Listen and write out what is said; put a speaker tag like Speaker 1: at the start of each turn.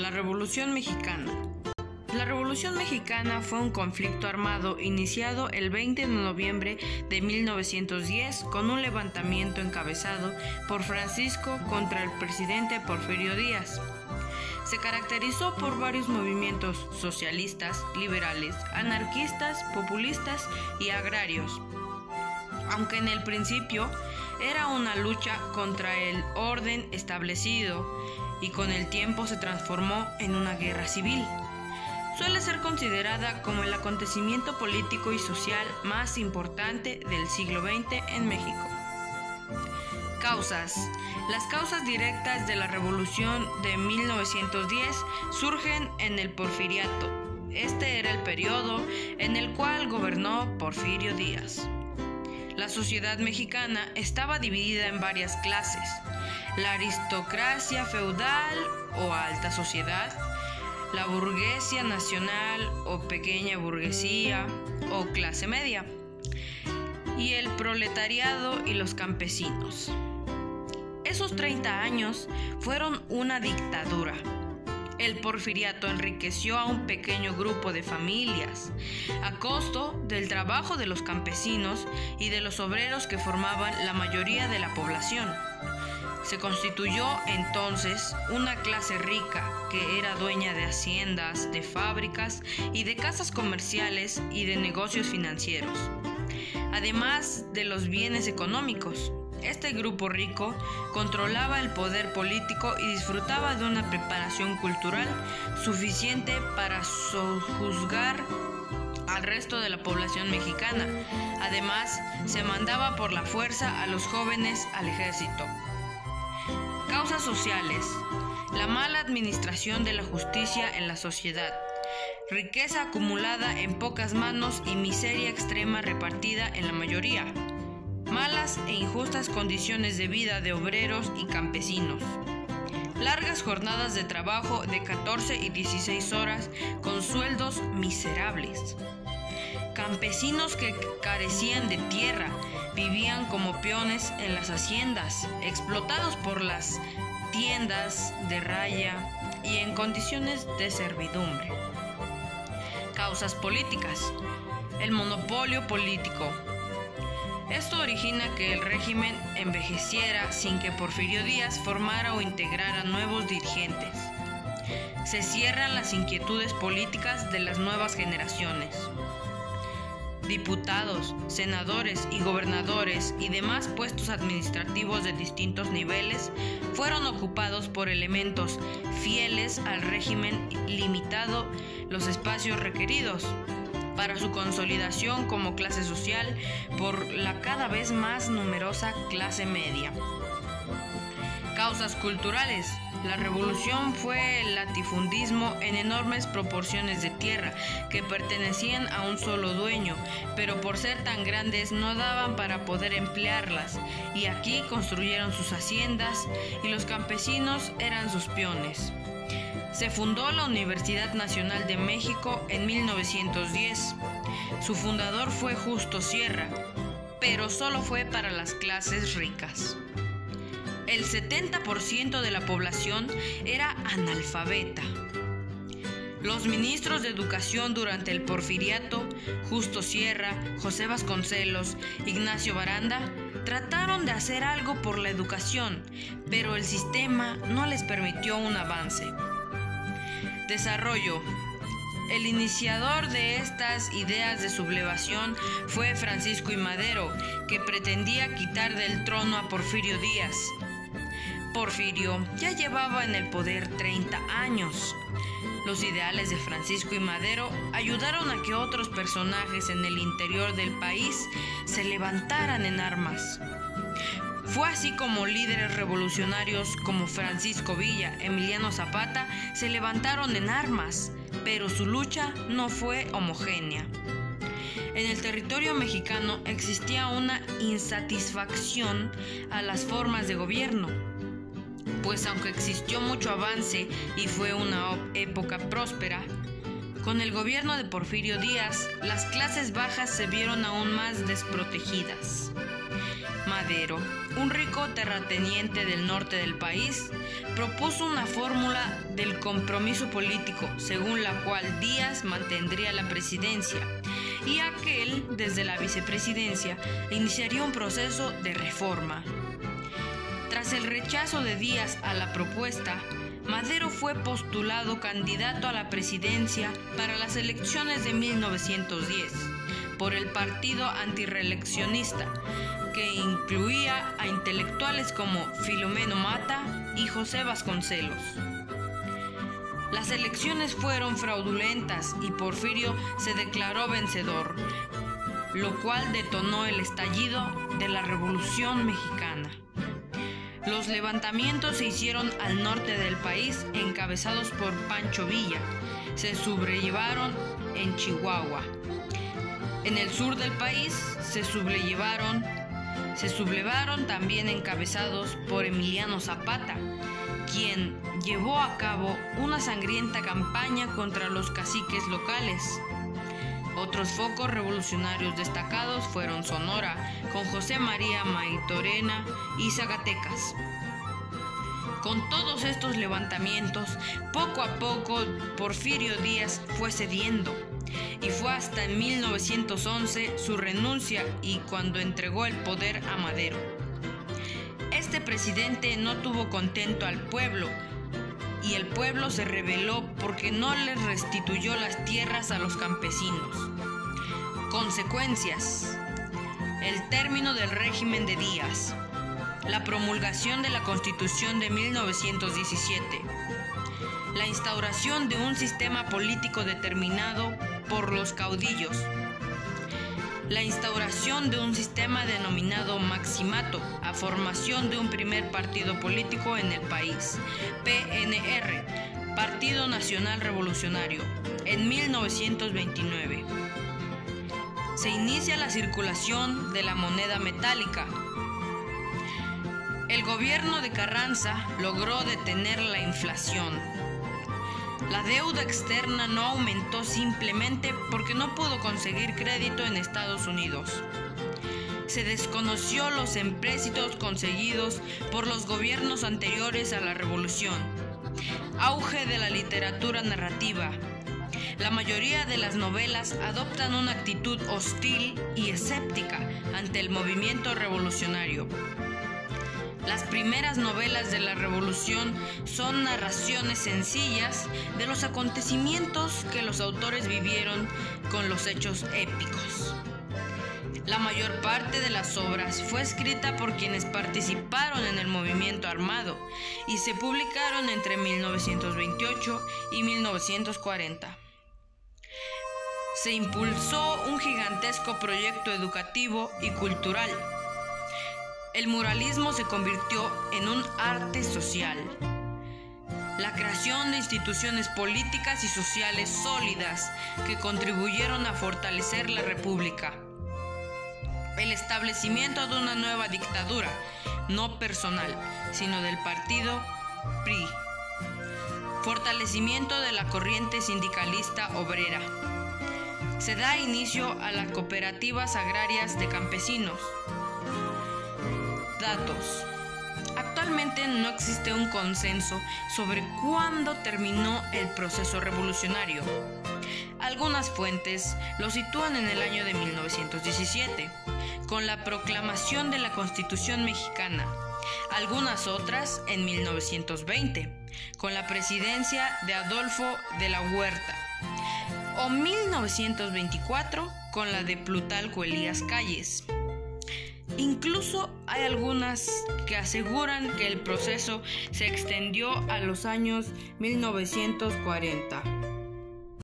Speaker 1: La Revolución Mexicana. La Revolución Mexicana fue un conflicto armado iniciado el 20 de noviembre de 1910 con un levantamiento encabezado por Francisco contra el presidente Porfirio Díaz. Se caracterizó por varios movimientos socialistas, liberales, anarquistas, populistas y agrarios. Aunque en el principio era una lucha contra el orden establecido y con el tiempo se transformó en una guerra civil suele ser considerada como el acontecimiento político y social más importante del siglo XX en México. Causas. Las causas directas de la Revolución de 1910 surgen en el Porfiriato. Este era el periodo en el cual gobernó Porfirio Díaz. La sociedad mexicana estaba dividida en varias clases. La aristocracia feudal o alta sociedad, la burguesía nacional o pequeña burguesía o clase media, y el proletariado y los campesinos. Esos 30 años fueron una dictadura. El porfiriato enriqueció a un pequeño grupo de familias a costo del trabajo de los campesinos y de los obreros que formaban la mayoría de la población. Se constituyó entonces una clase rica que era dueña de haciendas, de fábricas y de casas comerciales y de negocios financieros, además de los bienes económicos. Este grupo rico controlaba el poder político y disfrutaba de una preparación cultural suficiente para sojuzgar al resto de la población mexicana. Además, se mandaba por la fuerza a los jóvenes al ejército. Causas sociales. La mala administración de la justicia en la sociedad. Riqueza acumulada en pocas manos y miseria extrema repartida en la mayoría. Malas e injustas condiciones de vida de obreros y campesinos. Largas jornadas de trabajo de 14 y 16 horas con sueldos miserables. Campesinos que carecían de tierra vivían como peones en las haciendas, explotados por las tiendas de raya y en condiciones de servidumbre. Causas políticas. El monopolio político. Esto origina que el régimen envejeciera sin que Porfirio Díaz formara o integrara nuevos dirigentes. Se cierran las inquietudes políticas de las nuevas generaciones diputados, senadores y gobernadores y demás puestos administrativos de distintos niveles fueron ocupados por elementos fieles al régimen limitado los espacios requeridos para su consolidación como clase social por la cada vez más numerosa clase media. Causas culturales la revolución fue el latifundismo en enormes proporciones de tierra que pertenecían a un solo dueño, pero por ser tan grandes no daban para poder emplearlas, y aquí construyeron sus haciendas y los campesinos eran sus peones. Se fundó la Universidad Nacional de México en 1910. Su fundador fue Justo Sierra, pero solo fue para las clases ricas el 70% de la población era analfabeta. Los ministros de educación durante el porfiriato, Justo Sierra, José Vasconcelos, Ignacio Baranda, trataron de hacer algo por la educación, pero el sistema no les permitió un avance. Desarrollo. El iniciador de estas ideas de sublevación fue Francisco I. Madero, que pretendía quitar del trono a Porfirio Díaz. Porfirio ya llevaba en el poder 30 años. Los ideales de Francisco y Madero ayudaron a que otros personajes en el interior del país se levantaran en armas. Fue así como líderes revolucionarios como Francisco Villa, Emiliano Zapata se levantaron en armas, pero su lucha no fue homogénea. En el territorio mexicano existía una insatisfacción a las formas de gobierno pues aunque existió mucho avance y fue una época próspera, con el gobierno de Porfirio Díaz, las clases bajas se vieron aún más desprotegidas. Madero, un rico terrateniente del norte del país, propuso una fórmula del compromiso político según la cual Díaz mantendría la presidencia y aquel, desde la vicepresidencia, iniciaría un proceso de reforma. Tras el rechazo de Díaz a la propuesta, Madero fue postulado candidato a la presidencia para las elecciones de 1910 por el partido antireeleccionista, que incluía a intelectuales como Filomeno Mata y José Vasconcelos. Las elecciones fueron fraudulentas y Porfirio se declaró vencedor, lo cual detonó el estallido de la Revolución Mexicana. Los levantamientos se hicieron al norte del país encabezados por Pancho Villa. Se sobrellevaron en Chihuahua. En el sur del país se sublevaron, se sublevaron también encabezados por Emiliano Zapata, quien llevó a cabo una sangrienta campaña contra los caciques locales. Otros focos revolucionarios destacados fueron Sonora, con José María Maitorena y Zacatecas. Con todos estos levantamientos, poco a poco Porfirio Díaz fue cediendo y fue hasta en 1911 su renuncia y cuando entregó el poder a Madero. Este presidente no tuvo contento al pueblo, y el pueblo se rebeló porque no les restituyó las tierras a los campesinos. Consecuencias. El término del régimen de Díaz. La promulgación de la Constitución de 1917. La instauración de un sistema político determinado por los caudillos la instauración de un sistema denominado maximato a formación de un primer partido político en el país, PNR, Partido Nacional Revolucionario, en 1929. Se inicia la circulación de la moneda metálica. El gobierno de Carranza logró detener la inflación la deuda externa no aumentó simplemente porque no pudo conseguir crédito en Estados Unidos. Se desconoció los empréstitos conseguidos por los gobiernos anteriores a la revolución. Auge de la literatura narrativa. La mayoría de las novelas adoptan una actitud hostil y escéptica ante el movimiento revolucionario. Las primeras novelas de la Revolución son narraciones sencillas de los acontecimientos que los autores vivieron con los hechos épicos. La mayor parte de las obras fue escrita por quienes participaron en el movimiento armado y se publicaron entre 1928 y 1940. Se impulsó un gigantesco proyecto educativo y cultural el muralismo se convirtió en un arte social. La creación de instituciones políticas y sociales sólidas que contribuyeron a fortalecer la República. El establecimiento de una nueva dictadura, no personal, sino del partido PRI. Fortalecimiento de la corriente sindicalista obrera. Se da inicio a las cooperativas agrarias de campesinos Datos. Actualmente no existe un consenso sobre cuándo terminó el proceso revolucionario. Algunas fuentes lo sitúan en el año de 1917, con la proclamación de la Constitución mexicana. Algunas otras en 1920, con la presidencia de Adolfo de la Huerta. O 1924, con la de Plutalco Elías Calles. Incluso hay algunas que aseguran que el proceso se extendió a los años 1940.